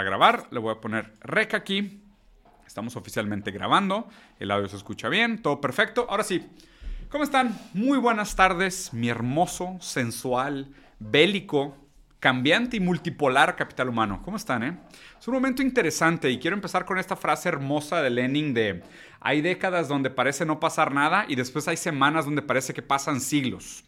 a grabar. Le voy a poner rec aquí. Estamos oficialmente grabando. El audio se escucha bien, todo perfecto. Ahora sí, ¿cómo están? Muy buenas tardes, mi hermoso, sensual, bélico, cambiante y multipolar capital humano. ¿Cómo están, eh? Es un momento interesante y quiero empezar con esta frase hermosa de Lenin de hay décadas donde parece no pasar nada y después hay semanas donde parece que pasan siglos.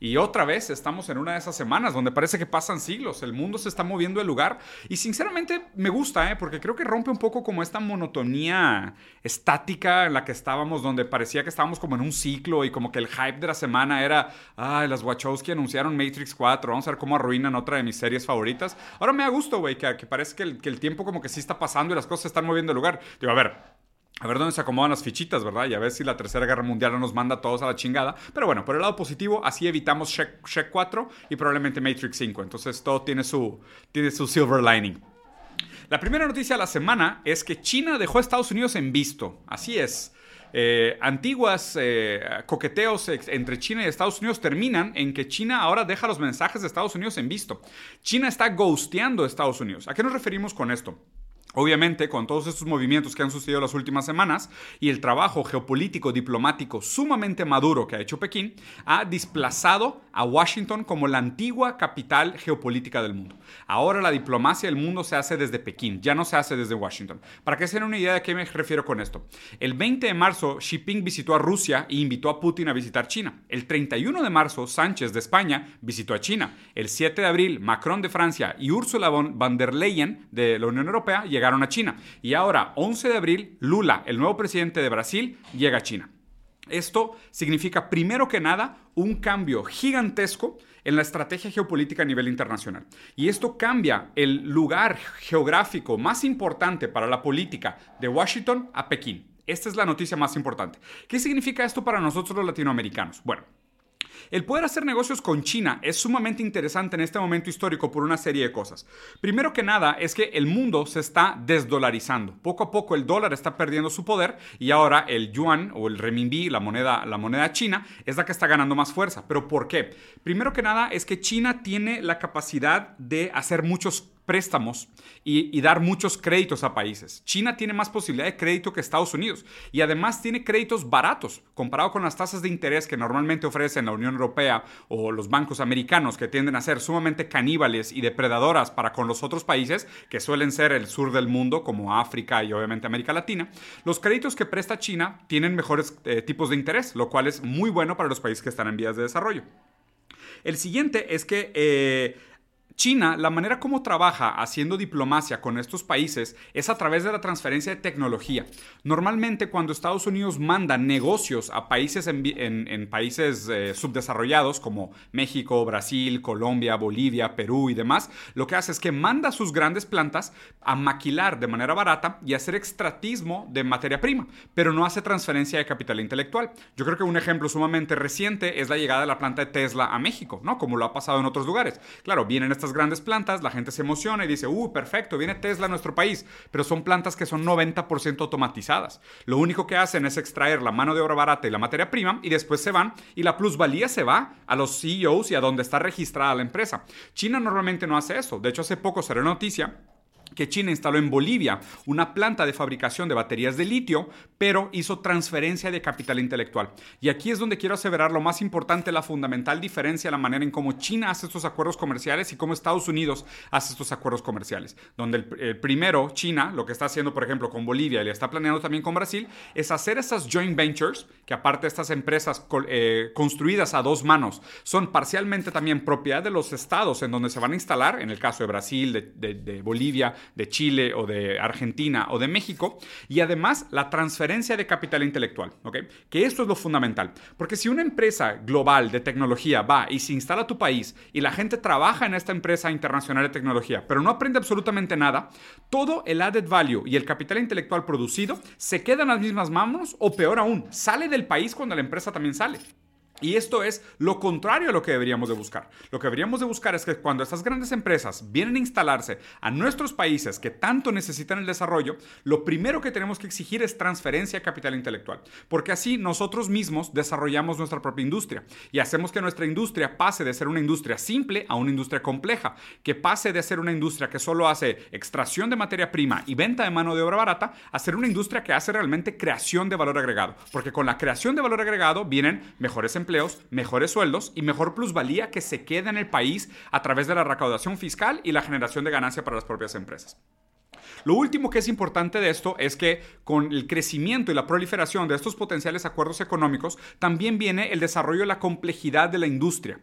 Y otra vez estamos en una de esas semanas donde parece que pasan siglos, el mundo se está moviendo de lugar y sinceramente me gusta, ¿eh? porque creo que rompe un poco como esta monotonía estática en la que estábamos, donde parecía que estábamos como en un ciclo y como que el hype de la semana era, ay, las Wachowski anunciaron Matrix 4, vamos a ver cómo arruinan otra de mis series favoritas. Ahora me da gusto, güey, que, parece que el, que el tiempo como que sí está pasando y las cosas se están moviendo de lugar. Digo, a ver, a ver dónde se acomodan las fichitas, ¿verdad? Y a ver si la Tercera Guerra Mundial no nos manda a todos a la chingada. Pero bueno, por el lado positivo, así evitamos Shrek, 4 y probablemente Matrix 5. Entonces todo tiene su, tiene su silver lining. La primera noticia de la semana es que China dejó a Estados Unidos en visto. Así es. Eh, antiguas eh, coqueteos entre China y Estados Unidos terminan en que China ahora deja los mensajes de Estados Unidos en visto. China está ghosteando a Estados Unidos. ¿A qué nos referimos con esto? Obviamente, con todos estos movimientos que han sucedido las últimas semanas y el trabajo geopolítico diplomático sumamente maduro que ha hecho Pekín, ha desplazado a Washington como la antigua capital geopolítica del mundo. Ahora la diplomacia del mundo se hace desde Pekín, ya no se hace desde Washington. Para que se den una idea de qué me refiero con esto. El 20 de marzo, Xi Jinping visitó a Rusia e invitó a Putin a visitar China. El 31 de marzo, Sánchez de España visitó a China. El 7 de abril, Macron de Francia y Ursula von der Leyen de la Unión Europea llegaron llegaron a China. Y ahora, 11 de abril, Lula, el nuevo presidente de Brasil, llega a China. Esto significa, primero que nada, un cambio gigantesco en la estrategia geopolítica a nivel internacional. Y esto cambia el lugar geográfico más importante para la política de Washington a Pekín. Esta es la noticia más importante. ¿Qué significa esto para nosotros los latinoamericanos? Bueno, el poder hacer negocios con China es sumamente interesante en este momento histórico por una serie de cosas. Primero que nada es que el mundo se está desdolarizando. Poco a poco el dólar está perdiendo su poder y ahora el yuan o el renminbi, la moneda, la moneda china, es la que está ganando más fuerza. ¿Pero por qué? Primero que nada es que China tiene la capacidad de hacer muchos préstamos y, dar muchos créditos a países. China tiene más posibilidad de crédito que Estados Unidos y además tiene créditos baratos comparado con las tasas de interés que normalmente ofrecen la Unión Europea o los bancos americanos que tienden a ser sumamente caníbales y depredadoras para con los otros países que suelen ser el sur del mundo como África y obviamente América Latina. Los créditos que presta China tienen mejores eh, tipos de interés, lo cual es muy bueno para los países que están en vías de desarrollo. El siguiente es que eh, China, la manera como trabaja haciendo diplomacia con estos países es a través de la transferencia de tecnología. Normalmente cuando Estados Unidos manda negocios a países en, países eh, subdesarrollados como México, Brasil, Colombia, Bolivia, Perú y demás, lo que hace es que manda sus grandes plantas a maquilar de manera barata y hacer extratismo de materia prima, pero no hace transferencia de capital intelectual. Yo creo que un ejemplo sumamente reciente es la llegada de la planta de Tesla a México, ¿no? Como lo ha pasado en otros lugares. Claro, vienen estas grandes plantas, la gente se emociona y dice, uh, perfecto, viene Tesla a nuestro país, pero son plantas que son 90% automatizadas. Lo único que hacen es extraer la mano de obra barata y la materia prima y después se van y la plusvalía se va a los CEOs y a donde está registrada la empresa. China normalmente no hace eso. De hecho, hace poco será noticia que China instaló en Bolivia una planta de fabricación de baterías de litio, pero hizo transferencia de capital intelectual. Y aquí es donde quiero aseverar lo más importante, la fundamental diferencia, la manera en cómo China hace estos acuerdos comerciales y cómo Estados Unidos hace estos acuerdos comerciales. Donde el, primero, China, lo que está haciendo, por ejemplo, con Bolivia y le está planeando también con Brasil, es hacer esas joint ventures, que aparte estas empresas eh, construidas a dos manos, son parcialmente también propiedad de los estados en donde se van a instalar, en el caso de Brasil, de Bolivia, de Chile o de Argentina o de México, y además la transferencia de capital intelectual, ¿ok? Que esto es lo fundamental, porque si una empresa global de tecnología va y se instala a tu país y la gente trabaja en esta empresa internacional de tecnología, pero no aprende absolutamente nada, todo el added value y el capital intelectual producido se queda en las mismas manos o peor aún, sale del país cuando la empresa también sale. Y esto es lo contrario a lo que deberíamos de buscar. Lo que deberíamos de buscar es que cuando estas grandes empresas vienen a instalarse a nuestros países que tanto necesitan el desarrollo, lo primero que tenemos que exigir es transferencia de capital intelectual, porque así nosotros mismos desarrollamos nuestra propia industria y hacemos que nuestra industria pase de ser una industria simple a una industria compleja, que pase de ser una industria que solo hace extracción de materia prima y venta de mano de obra barata a ser una industria que hace realmente creación de valor agregado, porque con la creación de valor agregado vienen mejores empleos empleos, mejores sueldos y mejor plusvalía que se queda en el país a través de la recaudación fiscal y la generación de ganancia para las propias empresas. Lo último que es importante de esto es que con el crecimiento y la proliferación de estos potenciales acuerdos económicos, también viene el desarrollo de la complejidad de la industria.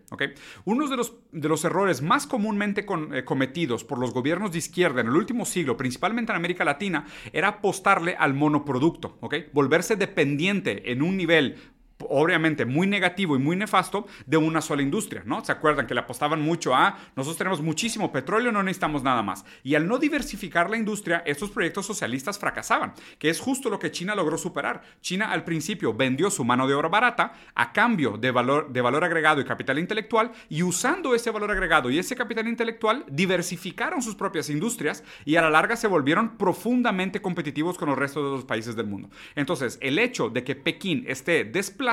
Uno de los, de los errores más comúnmente eh, cometidos por los gobiernos de izquierda en el último siglo, principalmente en América Latina, era apostarle al monoproducto, volverse dependiente en un nivel obviamente muy negativo y muy nefasto de una sola industria, ¿no? ¿Se acuerdan que le apostaban mucho a nosotros tenemos muchísimo petróleo, no necesitamos nada más? Y al no diversificar la industria, estos proyectos socialistas fracasaban, que es justo lo que China logró superar. China al principio vendió su mano de obra barata a cambio de valor, de valor agregado y capital intelectual y usando ese valor agregado y ese capital intelectual diversificaron sus propias industrias y a la larga se volvieron profundamente competitivos con los restos de los países del mundo. Entonces, el hecho de que Pekín esté desplazado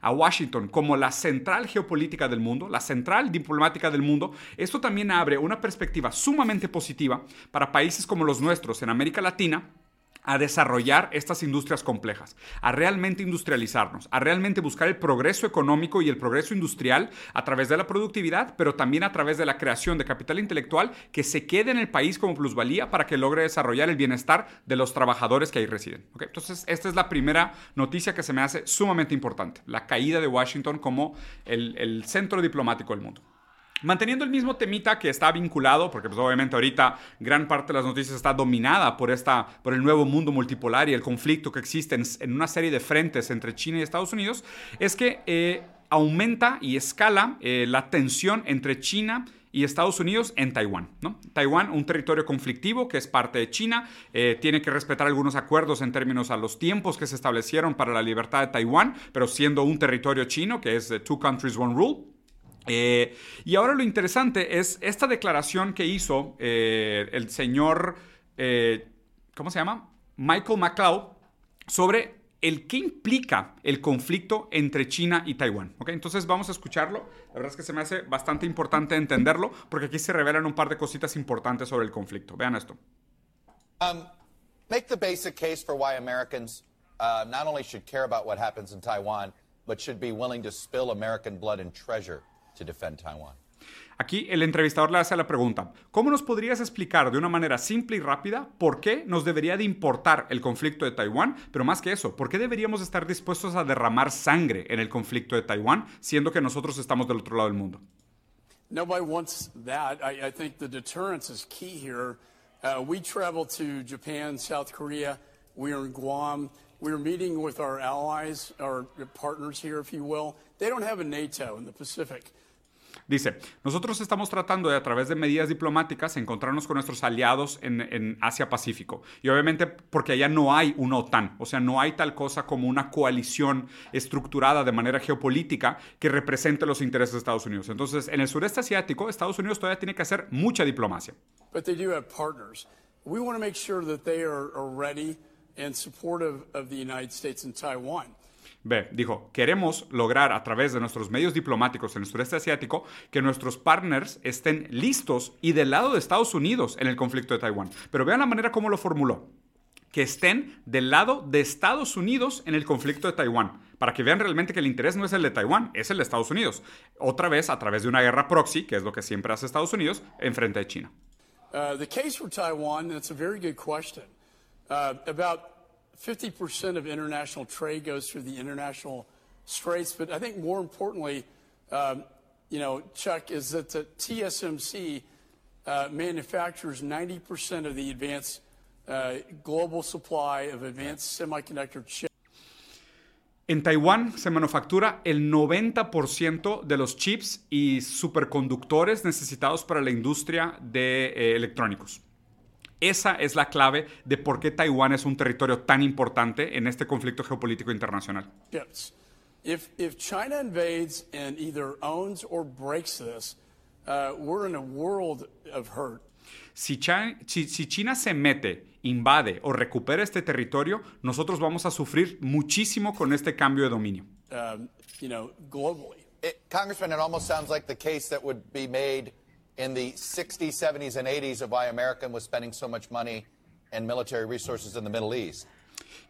a Washington como la central geopolítica del mundo, la central diplomática del mundo, esto también abre una perspectiva sumamente positiva para países como los nuestros en América Latina a desarrollar estas industrias complejas, a realmente industrializarnos, a realmente buscar el progreso económico y el progreso industrial a través de la productividad, pero también a través de la creación de capital intelectual que se quede en el país como plusvalía para que logre desarrollar el bienestar de los trabajadores que ahí residen. Entonces, esta es la primera noticia que se me hace sumamente importante, la caída de Washington como el, centro diplomático del mundo. Manteniendo el mismo temita que está vinculado, porque pues obviamente ahorita gran parte de las noticias está dominada por, esta, por el nuevo mundo multipolar y el conflicto que existe en, una serie de frentes entre China y Estados Unidos, es que eh, aumenta y escala eh, la tensión entre China y Estados Unidos en Taiwán. ¿no? Taiwán, un territorio conflictivo que es parte de China, eh, tiene que respetar algunos acuerdos en términos a los tiempos que se establecieron para la libertad de Taiwán, pero siendo un territorio chino, que es Two Countries, One Rule. Eh, y ahora lo interesante es esta declaración que hizo eh, el señor, eh, ¿cómo se llama? Michael McLeod sobre el qué implica el conflicto entre China y Taiwán. ¿okay? Entonces vamos a escucharlo. La verdad es que se me hace bastante importante entenderlo porque aquí se revelan un par de cositas importantes sobre el conflicto. Vean esto. Um, make the basic case for why Americans uh, not only should care about what happens in Taiwan, but should be willing to spill American blood and treasure Aquí el entrevistador le hace la pregunta, ¿cómo nos podrías explicar de una manera simple y rápida por qué nos debería de importar el conflicto de Taiwán? Pero más que eso, ¿por qué deberíamos estar dispuestos a derramar sangre en el conflicto de Taiwán, siendo que nosotros estamos del otro lado del mundo? Nobody wants that. I, I think the deterrence is key here. Uh, we travel to Japan, South Korea. We are in Guam. We are meeting with our allies, our partners here, if you will. They don't have a NATO in the Pacific. Dice, nosotros estamos tratando de a través de medidas diplomáticas encontrarnos con nuestros aliados en, Asia-Pacífico. Y obviamente porque allá no hay una OTAN, o sea, no hay tal cosa como una coalición estructurada de manera geopolítica que represente los intereses de Estados Unidos. Entonces, en el sureste asiático, Estados Unidos todavía tiene que hacer mucha diplomacia. But they do have partners. We want to make sure that they are, ready and supportive of the United States and Taiwan. B. Dijo, queremos lograr a través de nuestros medios diplomáticos en el sureste asiático que nuestros partners estén listos y del lado de Estados Unidos en el conflicto de Taiwán. Pero vean la manera como lo formuló. Que estén del lado de Estados Unidos en el conflicto de Taiwán. Para que vean realmente que el interés no es el de Taiwán, es el de Estados Unidos. Otra vez a través de una guerra proxy, que es lo que siempre hace Estados Unidos, en frente de China. Uh, the case for Taiwan, that's a very good question. Uh, 50% of international trade goes through the international straits. But I think more importantly, um, you know, Chuck, is that the TSMC uh, manufactures 90% of the advanced uh, global supply of advanced semiconductor chips. En Taiwán se manufactura el 90% de los chips y superconductores necesitados para la industria de eh, electrónicos. Esa es la clave de por qué Taiwán es un territorio tan importante en este conflicto geopolítico internacional. Yes. If, if China invades and either owns or breaks this, uh, we're in a world of hurt. Si, Chi- si- si China se mete, invade o recupera este territorio, nosotros vamos a sufrir muchísimo con este cambio de dominio. um, you know, globally. It, Congressman, it almost sounds like the case that would be made in the 60s, 70s, and 80s of why America was spending so much money and military resources in the Middle East.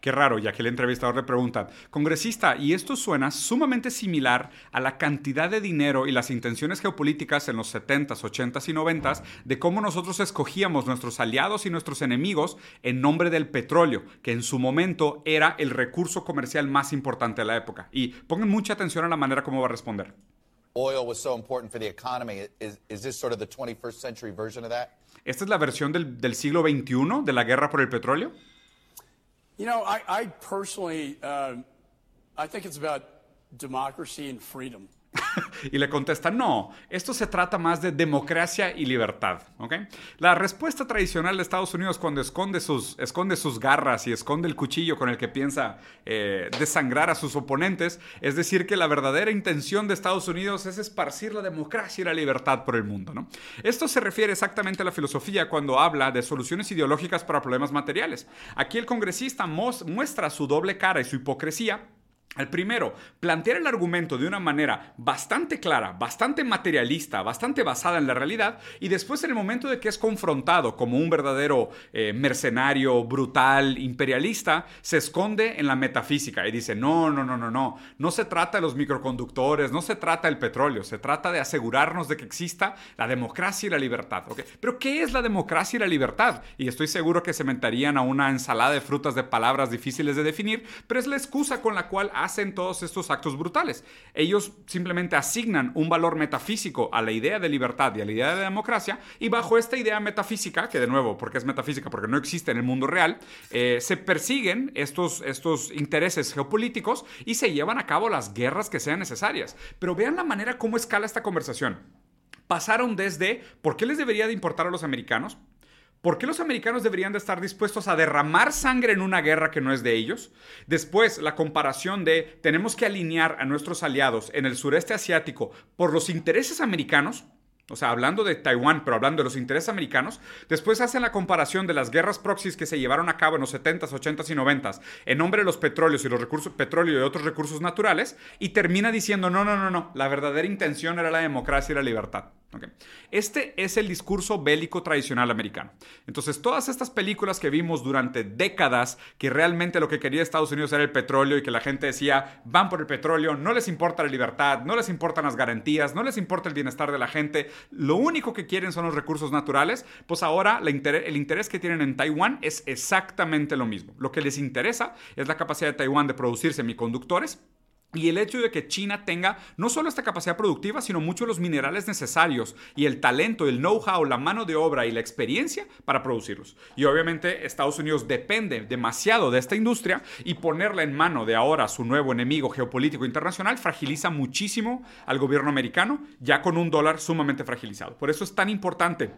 Qué raro, ya que el entrevistador le pregunta, congresista, y esto suena sumamente similar a la cantidad de dinero y las intenciones geopolíticas en los 70s, 80s y 90s de cómo nosotros escogíamos nuestros aliados y nuestros enemigos en nombre del petróleo, que en su momento era el recurso comercial más importante de la época. Y pongan mucha atención a la manera como va a responder. Oil was so important for the economy. Is, is this sort of the 21st century version of that? ¿Esta es la versión del, del siglo XXI de la guerra por el petróleo? You know, I, I personally, um, I think it's about democracy and freedom. Y le contesta, no, esto se trata más de democracia y libertad. ¿ok? La respuesta tradicional de Estados Unidos cuando esconde sus, esconde sus garras y esconde el cuchillo con el que piensa eh, desangrar a sus oponentes es decir que la verdadera intención de Estados Unidos es esparcir la democracia y la libertad por el mundo. ¿no? Esto se refiere exactamente a la filosofía cuando habla de soluciones ideológicas para problemas materiales. Aquí el congresista mos- muestra su doble cara y su hipocresía el primero, plantear el argumento de una manera bastante clara, bastante materialista, bastante basada en la realidad, y después en el momento de que es confrontado como un verdadero eh, mercenario, brutal, imperialista, se esconde en la metafísica y dice, no, no, no, no, no, no se trata de los microconductores, no se trata del petróleo, se trata de asegurarnos de que exista la democracia y la libertad. ¿ok? Pero ¿qué es la democracia y la libertad? Y estoy seguro que se mentarían a una ensalada de frutas de palabras difíciles de definir, pero es la excusa con la cual hacen todos estos actos brutales. Ellos simplemente asignan un valor metafísico a la idea de libertad y a la idea de democracia, y bajo esta idea metafísica, que de nuevo, porque es metafísica, porque no existe en el mundo real, eh, se persiguen estos, estos intereses geopolíticos y se llevan a cabo las guerras que sean necesarias. Pero vean la manera cómo escala esta conversación. Pasaron desde ¿por qué les debería de importar a los americanos? ¿Por qué los americanos deberían de estar dispuestos a derramar sangre en una guerra que no es de ellos? Después, la comparación de tenemos que alinear a nuestros aliados en el sureste asiático por los intereses americanos. O sea, hablando de Taiwán, pero hablando de los intereses americanos. Después hacen la comparación de las guerras proxies que se llevaron a cabo en los 70s, 80s y 90s en nombre de los petróleos y los recursos, petróleo y otros recursos naturales. Y termina diciendo, no, no, no, no. La verdadera intención era la democracia y la libertad. Ok. Este es el discurso bélico tradicional americano. Entonces, todas estas películas que vimos durante décadas, que realmente lo que quería Estados Unidos era el petróleo y que la gente decía, van por el petróleo, no les importa la libertad, no les importan las garantías, no les importa el bienestar de la gente, lo único que quieren son los recursos naturales, pues ahora el interés que tienen en Taiwán es exactamente lo mismo. Lo que les interesa es la capacidad de Taiwán de producir semiconductores y el hecho de que China tenga no solo esta capacidad productiva, sino muchos los minerales necesarios y el talento, el know-how, la mano de obra y la experiencia para producirlos. Y obviamente Estados Unidos depende demasiado de esta industria y ponerla en mano de ahora su nuevo enemigo geopolítico internacional fragiliza muchísimo al gobierno americano, ya con un dólar sumamente fragilizado. Por eso es tan importante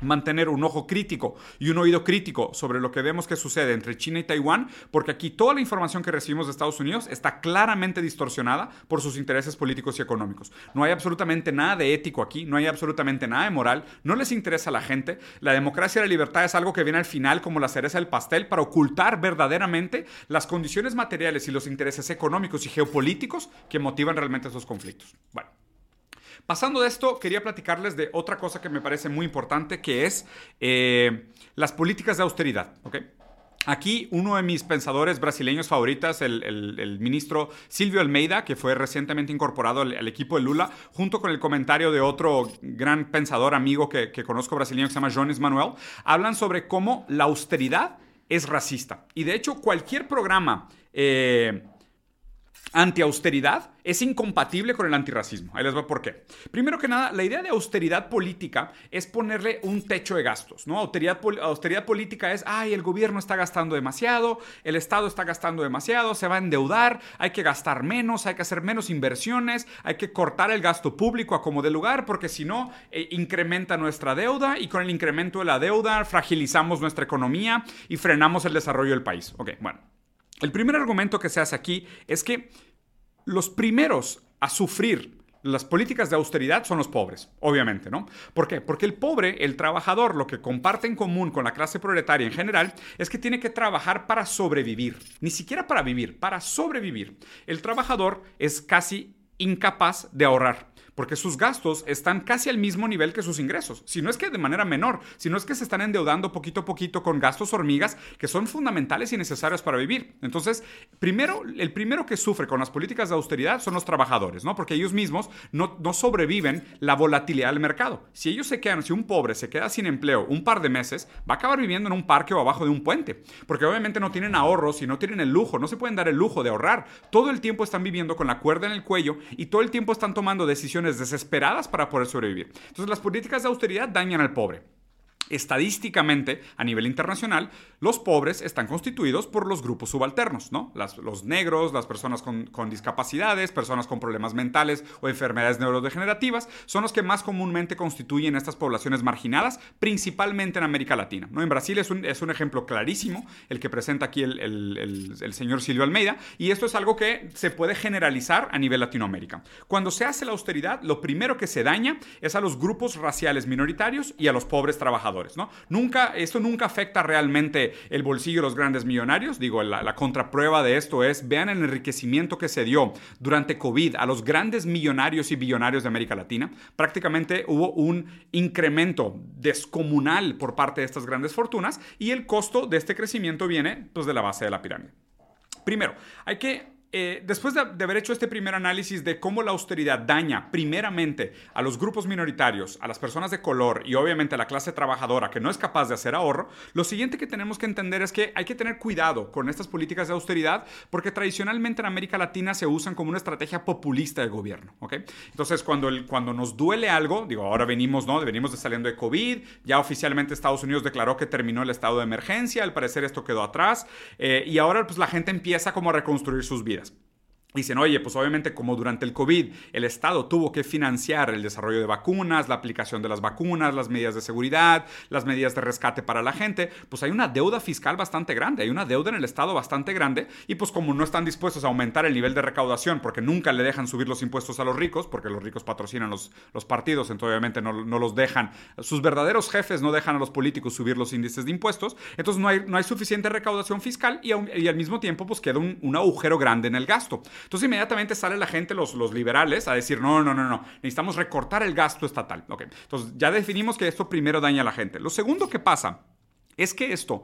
mantener un ojo crítico y un oído crítico sobre lo que vemos que sucede entre China y Taiwán, porque aquí toda la información que recibimos de Estados Unidos está claramente distorsionada por sus intereses políticos y económicos. No hay absolutamente nada de ético aquí, no hay absolutamente nada de moral, no les interesa a la gente. La democracia y la libertad es algo que viene al final como la cereza del pastel para ocultar verdaderamente las condiciones materiales y los intereses económicos y geopolíticos que motivan realmente esos conflictos. Bueno. Pasando de esto, quería platicarles de otra cosa que me parece muy importante, que es eh, las políticas de austeridad. ¿ok? Aquí uno de mis pensadores brasileños favoritas, el, ministro Silvio Almeida, que fue recientemente incorporado al, equipo de Lula, junto con el comentario de otro gran pensador amigo que, que conozco brasileño que se llama Jones Manuel, hablan sobre cómo la austeridad es racista. Y de hecho cualquier programa... eh, anti-austeridad es incompatible con el antirracismo. Ahí les va por qué. Primero que nada, la idea de austeridad política es ponerle un techo de gastos, ¿no? Austeridad, pol- austeridad política es, ay, el gobierno está gastando demasiado, el Estado está gastando demasiado, se va a endeudar, hay que gastar menos, hay que hacer menos inversiones, hay que cortar el gasto público a como de lugar, porque si no, eh, incrementa nuestra deuda y con el incremento de la deuda fragilizamos nuestra economía y frenamos el desarrollo del país. Ok, bueno. El primer argumento que se hace aquí es que los primeros a sufrir las políticas de austeridad son los pobres, obviamente, ¿no? ¿Por qué? Porque el pobre, el trabajador, lo que comparte en común con la clase proletaria en general es que tiene que trabajar para sobrevivir, ni siquiera para vivir, para sobrevivir. El trabajador es casi incapaz de ahorrar porque sus gastos están casi al mismo nivel que sus ingresos. Si no es que de manera menor, si no es que se están endeudando poquito a poquito con gastos hormigas que son fundamentales y necesarios para vivir. Entonces, primero, el primero que sufre con las políticas de austeridad son los trabajadores, ¿no? Porque ellos mismos no, no sobreviven la volatilidad del mercado. Si ellos se quedan, si un pobre se queda sin empleo un par de meses, va a acabar viviendo en un parque o abajo de un puente, porque obviamente no tienen ahorros y no tienen el lujo, no se pueden dar el lujo de ahorrar. Todo el tiempo están viviendo con la cuerda en el cuello y todo el tiempo están tomando decisiones desesperadas para poder sobrevivir. Entonces las políticas de austeridad dañan al pobre. Estadísticamente, a nivel internacional, los pobres están constituidos por los grupos subalternos, ¿no? los negros, las personas con, discapacidades, personas con problemas mentales o enfermedades neurodegenerativas, son los que más comúnmente constituyen estas poblaciones marginadas, principalmente en América Latina. ¿no? En Brasil es un, ejemplo clarísimo, el que presenta aquí el, el señor Silvio Almeida, y esto es algo que se puede generalizar a nivel Latinoamérica. Cuando se hace la austeridad, lo primero que se daña es a los grupos raciales minoritarios y a los pobres trabajadores. ¿No? Nunca, esto nunca afecta realmente el bolsillo de los grandes millonarios. Digo, la, la contraprueba de esto es, vean el enriquecimiento que se dio durante COVID a los grandes millonarios y billonarios de América Latina. Prácticamente hubo un incremento descomunal por parte de estas grandes fortunas y el costo de este crecimiento viene pues, de la base de la pirámide. Primero, hay que eh, después de, haber hecho este primer análisis de cómo la austeridad daña primeramente a los grupos minoritarios, a las personas de color y obviamente a la clase trabajadora que no es capaz de hacer ahorro, lo siguiente que tenemos que entender es que hay que tener cuidado con estas políticas de austeridad porque tradicionalmente en América Latina se usan como una estrategia populista de gobierno. Entonces, cuando, el, cuando nos duele algo, digo, ahora venimos, ¿no? venimos de saliendo de COVID, ya oficialmente Estados Unidos declaró que terminó el estado de emergencia, al parecer esto quedó atrás, eh, y ahora pues la gente empieza como a reconstruir sus vidas. Dicen, oye, pues obviamente como durante el COVID el Estado tuvo que financiar el desarrollo de vacunas, la aplicación de las vacunas, las medidas de seguridad, las medidas de rescate para la gente, pues hay una deuda fiscal bastante grande, hay una deuda en el Estado bastante grande y pues como no están dispuestos a aumentar el nivel de recaudación porque nunca le dejan subir los impuestos a los ricos, porque los ricos patrocinan los, los partidos, entonces obviamente no, no, los dejan, sus verdaderos jefes no dejan a los políticos subir los índices de impuestos, entonces no hay, no hay suficiente recaudación fiscal y, al mismo tiempo pues queda un, un agujero grande en el gasto. Entonces inmediatamente sale la gente, los, liberales, a decir, no, no, no, no, necesitamos recortar el gasto estatal. Entonces ya definimos que esto primero daña a la gente. Lo segundo que pasa es que esto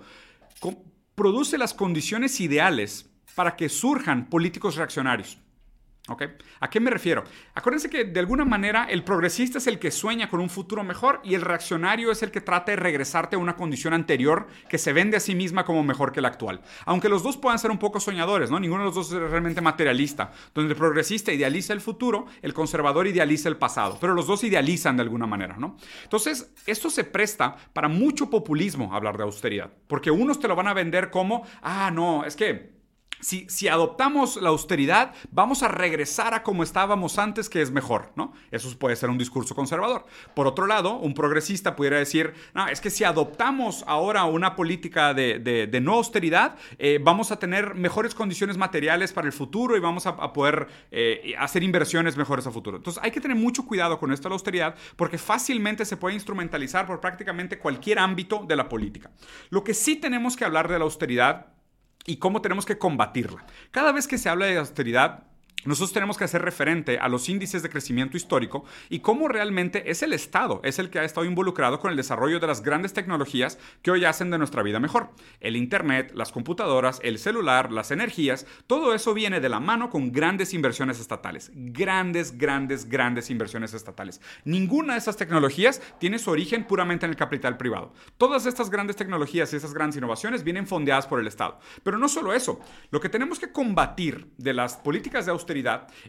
produce las condiciones ideales para que surjan políticos reaccionarios. ¿A qué me refiero? Acuérdense que de alguna manera el progresista es el que sueña con un futuro mejor y el reaccionario es el que trata de regresarte a una condición anterior que se vende a sí misma como mejor que la actual. Aunque los dos puedan ser un poco soñadores, ¿no? Ninguno de los dos es realmente materialista. Donde el progresista idealiza el futuro, el conservador idealiza el pasado, pero los dos idealizan de alguna manera, ¿no? Entonces, esto se presta para mucho populismo hablar de austeridad, porque unos te lo van a vender como, ah, no, es que si, adoptamos la austeridad, vamos a regresar a como estábamos antes, que es mejor, ¿no? Eso puede ser un discurso conservador. Por otro lado, un progresista pudiera decir, no, es que si adoptamos ahora una política de, no austeridad, eh, vamos a tener mejores condiciones materiales para el futuro y vamos a, poder eh, hacer inversiones mejores a futuro. Entonces, hay que tener mucho cuidado con esto de la austeridad porque fácilmente se puede instrumentalizar por prácticamente cualquier ámbito de la política. Lo que sí tenemos que hablar de la austeridad y cómo tenemos que combatirla. Cada vez que se habla de austeridad, nosotros tenemos que hacer referente a los índices de crecimiento histórico y cómo realmente es el Estado, es el que ha estado involucrado con el desarrollo de las grandes tecnologías que hoy hacen de nuestra vida mejor. El Internet, las computadoras, el celular, las energías, todo eso viene de la mano con grandes inversiones estatales. Grandes, grandes, grandes inversiones estatales. Ninguna de esas tecnologías tiene su origen puramente en el capital privado. Todas estas grandes tecnologías y esas grandes innovaciones vienen fondeadas por el Estado. Pero no solo eso, lo que tenemos que combatir de las políticas de austeridad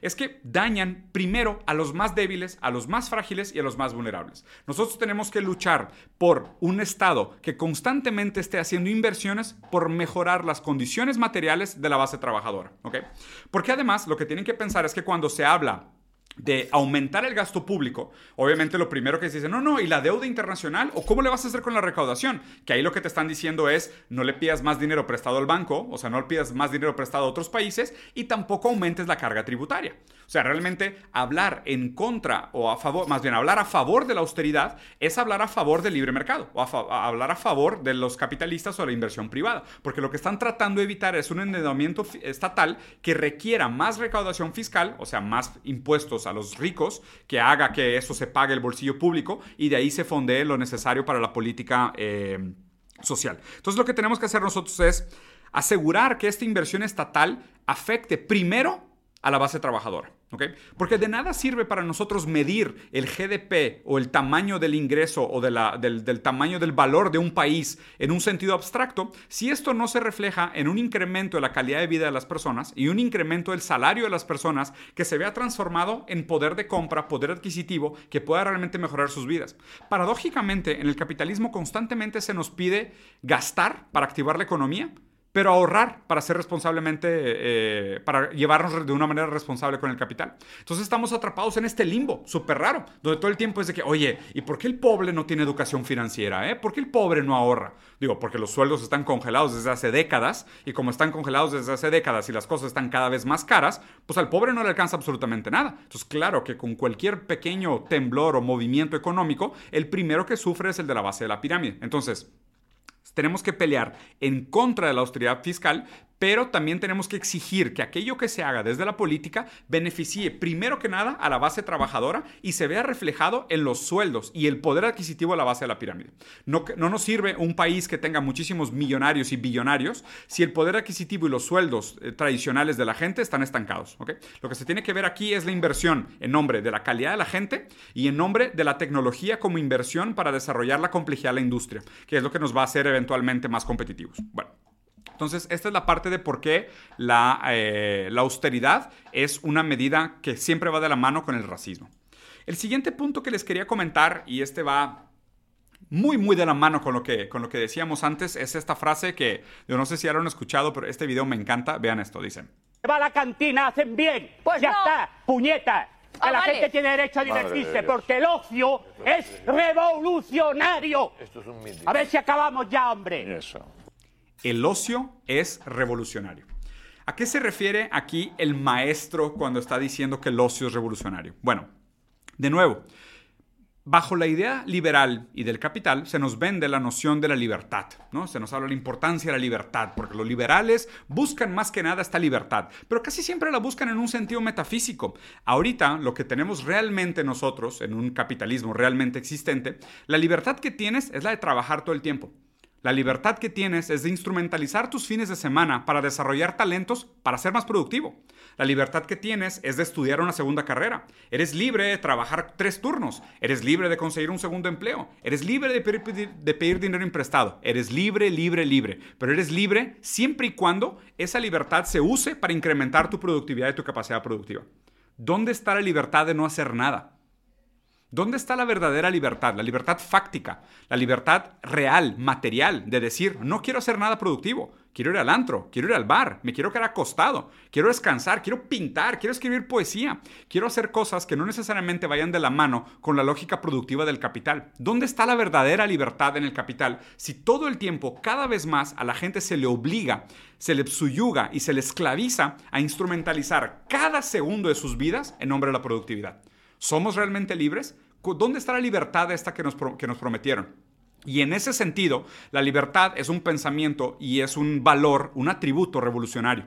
es que dañan primero a los más débiles, a los más frágiles y a los más vulnerables. Nosotros tenemos que luchar por un Estado que constantemente esté haciendo inversiones por mejorar las condiciones materiales de la base trabajadora. Porque además lo que tienen que pensar es que cuando se habla de aumentar el gasto público, obviamente lo primero que se dice, no, no, ¿y la deuda internacional? ¿O cómo le vas a hacer con la recaudación? Que ahí lo que te están diciendo es, no le pidas más dinero prestado al banco, o sea, no le pidas más dinero prestado a otros países y tampoco aumentes la carga tributaria. O sea, realmente hablar en contra o a favor, más bien hablar a favor de la austeridad es hablar a favor del libre mercado o hablar a favor de los capitalistas o la inversión privada, porque lo que están tratando de evitar es un endeudamiento estatal que requiera más recaudación fiscal, o sea, más impuestos a los ricos, que haga que eso se pague el bolsillo público y de ahí se fondee lo necesario para la política eh, social. Entonces lo que tenemos que hacer nosotros es asegurar que esta inversión estatal afecte primero a la base trabajadora. Porque de nada sirve para nosotros medir el GDP o el tamaño del ingreso o del, del, tamaño del valor de un país en un sentido abstracto si esto no se refleja en un incremento de la calidad de vida de las personas y un incremento del salario de las personas que se vea transformado en poder de compra, poder adquisitivo que pueda realmente mejorar sus vidas. Paradójicamente, en el capitalismo constantemente se nos pide gastar para activar la economía, pero ahorrar para ser responsablemente, eh, para llevarnos de una manera responsable con el capital. Entonces estamos atrapados en este limbo súper raro, donde todo el tiempo es de que, oye, ¿y por qué el pobre no tiene educación financiera? Eh? ¿Por qué el pobre no ahorra? Digo, porque los sueldos están congelados desde hace décadas y como están congelados desde hace décadas y las cosas están cada vez más caras, pues al pobre no le alcanza absolutamente nada. Entonces, claro que con cualquier pequeño temblor o movimiento económico, el primero que sufre es el de la base de la pirámide. Entonces, tenemos que pelear en contra de la austeridad fiscal, pero también tenemos que exigir que aquello que se haga desde la política beneficie primero que nada a la base trabajadora y se vea reflejado en los sueldos y el poder adquisitivo a la base de la pirámide. No, no nos sirve un país que tenga muchísimos millonarios y billonarios si el poder adquisitivo y los sueldos eh, tradicionales de la gente están estancados. Lo que se tiene que ver aquí es la inversión en nombre de la calidad de la gente y en nombre de la tecnología como inversión para desarrollar la complejidad de la industria, que es lo que nos va a hacer eventualmente más competitivos. Bueno. Entonces, esta es la parte de por qué la, eh, la austeridad es una medida que siempre va de la mano con el racismo. El siguiente punto que les quería comentar, y este va muy, muy de la mano con lo que, con lo que decíamos antes, es esta frase que yo no sé si ya lo han escuchado, pero este video me encanta. Vean esto, dicen. Va a la cantina, hacen bien. Pues ya está, puñeta. Que la gente tiene derecho a divertirse porque el ocio es revolucionario. Esto es un a ver si acabamos ya, hombre. Eso. El ocio es revolucionario. ¿A qué se refiere aquí el maestro cuando está diciendo que el ocio es revolucionario? Bueno, de nuevo, bajo la idea liberal y del capital se nos vende la noción de la libertad, ¿no? Se nos habla de la importancia de la libertad, porque los liberales buscan más que nada esta libertad, pero casi siempre la buscan en un sentido metafísico. Ahorita lo que tenemos realmente nosotros en un capitalismo realmente existente, la libertad que tienes es la de trabajar todo el tiempo. La libertad que tienes es de instrumentalizar tus fines de semana para desarrollar talentos para ser más productivo. La libertad que tienes es de estudiar una segunda carrera. Eres libre de trabajar tres turnos. Eres libre de conseguir un segundo empleo. Eres libre de pedir, dinero imprestado. Eres libre, libre, libre. Pero eres libre siempre y cuando esa libertad se use para incrementar tu productividad y tu capacidad productiva. ¿Dónde está la libertad de no hacer nada? ¿Dónde está la verdadera libertad? La libertad fáctica, la libertad real, material, de decir, no quiero hacer nada productivo, quiero ir al antro, quiero ir al bar, me quiero quedar acostado, quiero descansar, quiero pintar, quiero escribir poesía, quiero hacer cosas que no necesariamente vayan de la mano con la lógica productiva del capital. ¿Dónde está la verdadera libertad en el capital si todo el tiempo, cada vez más, a la gente se le obliga, se le suyuga y se le esclaviza a instrumentalizar cada segundo de sus vidas en nombre de la productividad? ¿Somos realmente libres? ¿Dónde está la libertad esta que nos, que nos prometieron? Y en ese sentido, la libertad es un pensamiento y es un valor, un atributo revolucionario.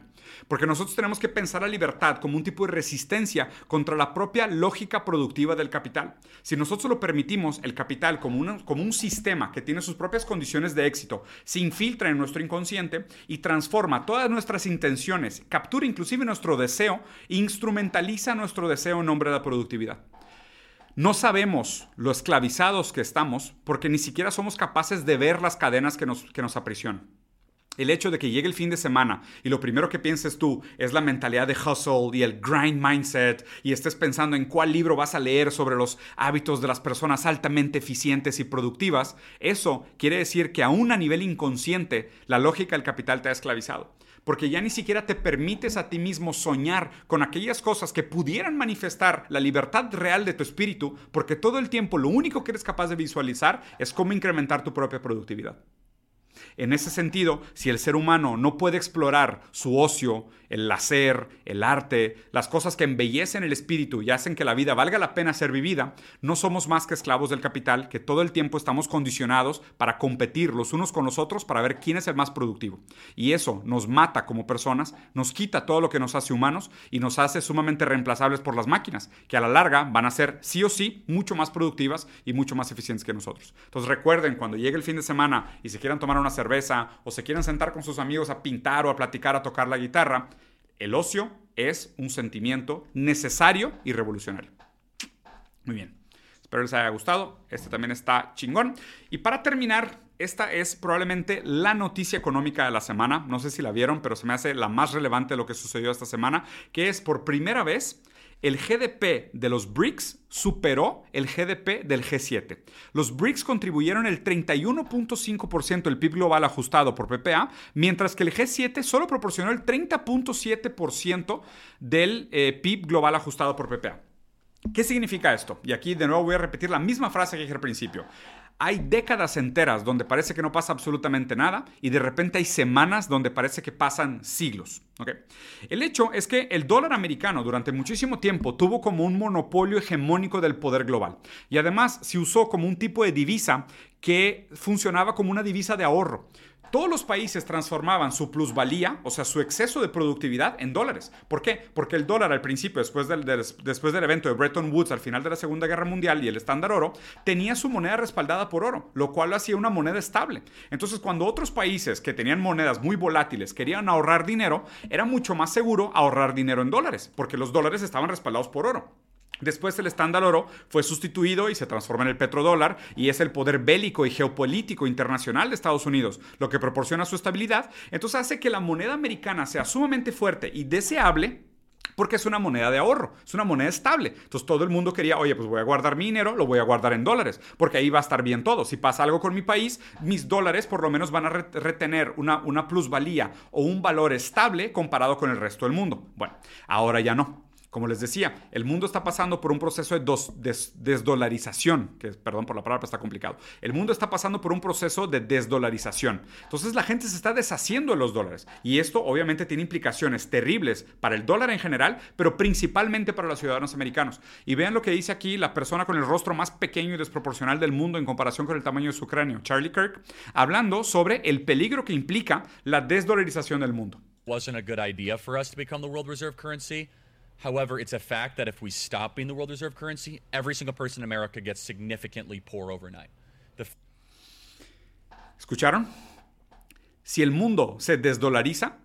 Porque nosotros tenemos que pensar la libertad como un tipo de resistencia contra la propia lógica productiva del capital. Si nosotros lo permitimos, el capital como, como un sistema que tiene sus propias condiciones de éxito, se infiltra en nuestro inconsciente y transforma todas nuestras intenciones, captura inclusive nuestro deseo instrumentaliza nuestro deseo en nombre de la productividad. No sabemos lo esclavizados que estamos porque ni siquiera somos capaces de ver las cadenas que nos, que nos aprisionan. El hecho de que llegue el fin de semana y lo primero que pienses tú es la mentalidad de hustle y el grind mindset y estés pensando en cuál libro vas a leer sobre los hábitos de las personas altamente eficientes y productivas, eso quiere decir que aún a nivel inconsciente la lógica del capital te ha esclavizado. Porque ya ni siquiera te permites a ti mismo soñar con aquellas cosas que pudieran manifestar la libertad real de tu espíritu, porque todo el tiempo lo único que eres capaz de visualizar es cómo incrementar tu propia productividad. En ese sentido, si el ser humano no puede explorar su ocio, el hacer, el arte, las cosas que embellecen el espíritu y hacen que la vida valga la pena ser vivida, no somos más que esclavos del capital que todo el tiempo estamos condicionados para competir los unos con los otros para ver quién es el más productivo. Y eso nos mata como personas, nos quita todo lo que nos hace humanos y nos hace sumamente reemplazables por las máquinas, que a la larga van a ser sí o sí mucho más productivas y mucho más eficientes que nosotros. Entonces recuerden, cuando llegue el fin de semana y se quieran tomar una cerveza o se quieren sentar con sus amigos a pintar o a platicar, a tocar la guitarra, el ocio es un sentimiento necesario y revolucionario. Muy bien. Espero les haya gustado. Este también está chingón. Y para terminar, esta es probablemente la noticia económica de la semana. No sé si la vieron, pero se me hace la más relevante de lo que sucedió esta semana, que es por primera vez el GDP de los BRICS superó el GDP del G7. Los BRICS contribuyeron el 31.5% del PIB global ajustado por PPA, mientras que el G7 solo proporcionó el 30.7% del eh, PIB global ajustado por PPA. ¿Qué significa esto? Y aquí de nuevo voy a repetir la misma frase que dije al principio. Hay décadas enteras donde parece que no pasa absolutamente nada y de repente hay semanas donde parece que pasan siglos. El hecho es que el dólar americano durante muchísimo tiempo tuvo como un monopolio hegemónico del poder global y además se usó como un tipo de divisa que funcionaba como una divisa de ahorro. Todos los países transformaban su plusvalía, o sea, su exceso de productividad, en dólares. ¿Por qué? Porque el dólar al principio, después del, después del evento de Bretton Woods al final de la Segunda Guerra Mundial y el estándar oro, tenía su moneda respaldada por oro, lo cual lo hacía una moneda estable. Entonces, cuando otros países que tenían monedas muy volátiles querían ahorrar dinero, era mucho más seguro ahorrar dinero en dólares, porque los dólares estaban respaldados por oro. Después el estándar oro fue sustituido y se transforma en el petrodólar y es el poder bélico y geopolítico internacional de Estados Unidos, lo que proporciona su estabilidad. Entonces hace que la moneda americana sea sumamente fuerte y deseable porque es una moneda de ahorro, es una moneda estable. Entonces todo el mundo quería, oye, pues voy a guardar mi dinero, lo voy a guardar en dólares, porque ahí va a estar bien todo. Si pasa algo con mi país, mis dólares por lo menos van a retener una, una plusvalía o un valor estable comparado con el resto del mundo. Bueno, ahora ya no. Como les decía, el mundo está pasando por un proceso de desdolarización, que perdón por la palabra, pero está complicado. El mundo está pasando por un proceso de desdolarización. Entonces la gente se está deshaciendo de los dólares y esto obviamente tiene implicaciones terribles para el dólar en general, pero principalmente para los ciudadanos americanos. Y vean lo que dice aquí la persona con el rostro más pequeño y desproporcional del mundo en comparación con el tamaño de su cráneo, Charlie Kirk, hablando sobre el peligro que implica la desdolarización del mundo. Wasn't a good idea for us to become the world. However, it's a fact that if we stop being the world reserve currency, every single person in America gets significantly poor overnight. The ¿Escucharon? Si el mundo se desdolariza,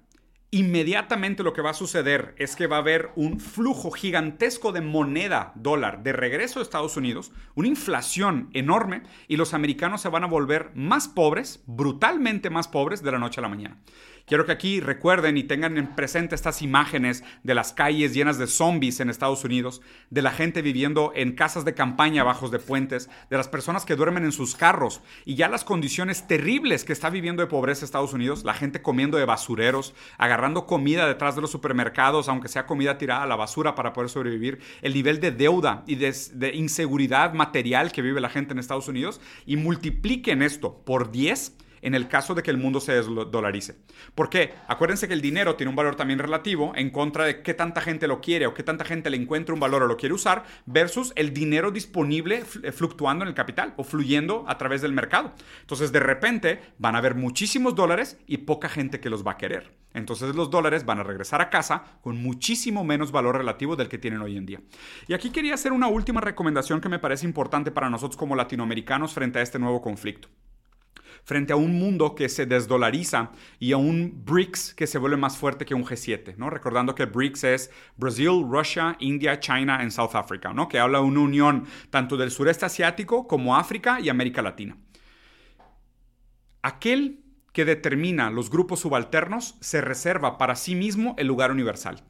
inmediatamente lo que va a suceder es que va a haber un flujo gigantesco de moneda dólar de regreso a Estados Unidos, una inflación enorme y los americanos se van a volver más pobres, brutalmente más pobres de la noche a la mañana. Quiero que aquí recuerden y tengan en presente estas imágenes de las calles llenas de zombies en Estados Unidos, de la gente viviendo en casas de campaña bajos de puentes, de las personas que duermen en sus carros y ya las condiciones terribles que está viviendo de pobreza Estados Unidos, la gente comiendo de basureros, agarrando comida detrás de los supermercados, aunque sea comida tirada a la basura para poder sobrevivir, el nivel de deuda y de, de inseguridad material que vive la gente en Estados Unidos. Y multipliquen esto por 10 en el caso de que el mundo se desdolarice. ¿Por qué? Acuérdense que el dinero tiene un valor también relativo en contra de qué tanta gente lo quiere o qué tanta gente le encuentra un valor o lo quiere usar versus el dinero disponible eh, fluctuando en el capital o fluyendo a través del mercado. Entonces, de repente van a haber muchísimos dólares y poca gente que los va a querer. Entonces los dólares van a regresar a casa con muchísimo menos valor relativo del que tienen hoy en día. Y aquí quería hacer una última recomendación que me parece importante para nosotros como latinoamericanos frente a este nuevo conflicto frente a un mundo que se desdolariza y a un BRICS que se vuelve más fuerte que un G7, ¿no? Recordando que BRICS es Brasil, Russia, India, China y South Africa, ¿no? Que habla de una unión tanto del sureste asiático como África y América Latina. Aquel que determina los grupos subalternos se reserva para sí mismo el lugar universal.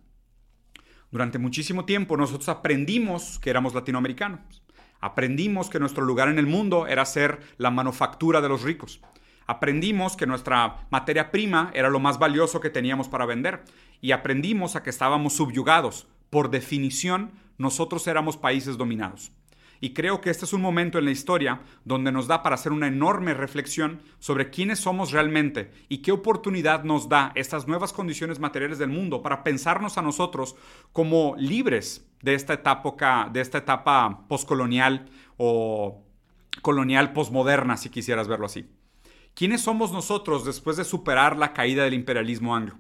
Durante muchísimo tiempo nosotros aprendimos que éramos latinoamericanos. Aprendimos que nuestro lugar en el mundo era ser la manufactura de los ricos. Aprendimos que nuestra materia prima era lo más valioso que teníamos para vender. Y aprendimos a que estábamos subyugados. Por definición, nosotros éramos países dominados. Y creo que este es un momento en la historia donde nos da para hacer una enorme reflexión sobre quiénes somos realmente y qué oportunidad nos da estas nuevas condiciones materiales del mundo para pensarnos a nosotros como libres de esta etapa, de esta etapa postcolonial o colonial postmoderna, si quisieras verlo así. ¿Quiénes somos nosotros después de superar la caída del imperialismo anglo?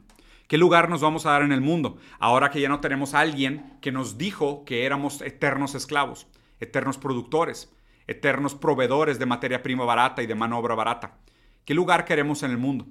¿Qué lugar nos vamos a dar en el mundo ahora que ya no tenemos a alguien que nos dijo que éramos eternos esclavos? Eternos productores, eternos proveedores de materia prima barata y de mano obra barata. ¿Qué lugar queremos en el mundo?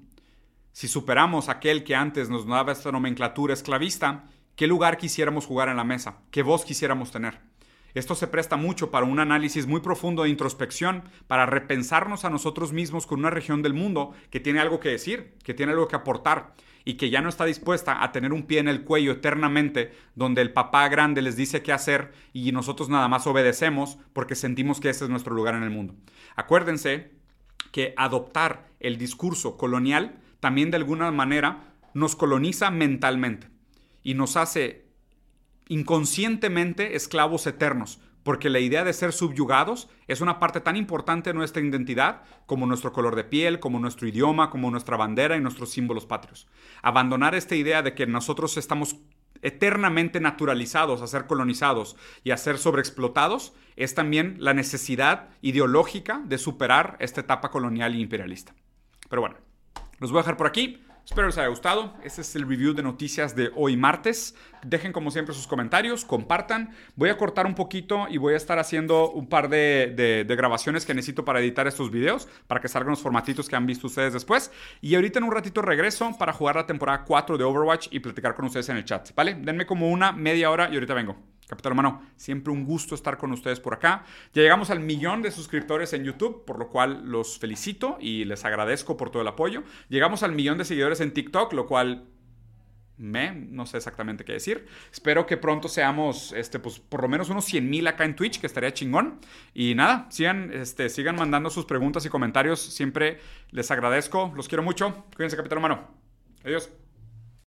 Si superamos aquel que antes nos daba esta nomenclatura esclavista, ¿qué lugar quisiéramos jugar en la mesa? ¿Qué voz quisiéramos tener? Esto se presta mucho para un análisis muy profundo de introspección, para repensarnos a nosotros mismos con una región del mundo que tiene algo que decir, que tiene algo que aportar y que ya no está dispuesta a tener un pie en el cuello eternamente, donde el papá grande les dice qué hacer y nosotros nada más obedecemos porque sentimos que ese es nuestro lugar en el mundo. Acuérdense que adoptar el discurso colonial también de alguna manera nos coloniza mentalmente y nos hace inconscientemente esclavos eternos, porque la idea de ser subyugados es una parte tan importante de nuestra identidad como nuestro color de piel, como nuestro idioma, como nuestra bandera y nuestros símbolos patrios. Abandonar esta idea de que nosotros estamos eternamente naturalizados a ser colonizados y a ser sobreexplotados es también la necesidad ideológica de superar esta etapa colonial e imperialista. Pero bueno, los voy a dejar por aquí. Espero les haya gustado. Este es el review de noticias de hoy martes. Dejen como siempre sus comentarios, compartan. Voy a cortar un poquito y voy a estar haciendo un par de, grabaciones que necesito para editar estos videos, para que salgan los formatitos que han visto ustedes después. Y ahorita en un ratito regreso para jugar la temporada 4 de Overwatch y platicar con ustedes en el chat. ¿Vale? Denme como una media hora y ahorita vengo. Capitán Hermano, siempre un gusto estar con ustedes por acá. Ya llegamos al millón de suscriptores en YouTube, por lo cual los felicito y les agradezco por todo el apoyo. Llegamos al millón de seguidores en TikTok, lo cual me, no sé exactamente qué decir. Espero que pronto seamos, este, pues, por lo menos unos 100 mil acá en Twitch, que estaría chingón. Y nada, sigan, este, sigan mandando sus preguntas y comentarios. Siempre les agradezco. Los quiero mucho. Cuídense, capitán hermano. Adiós.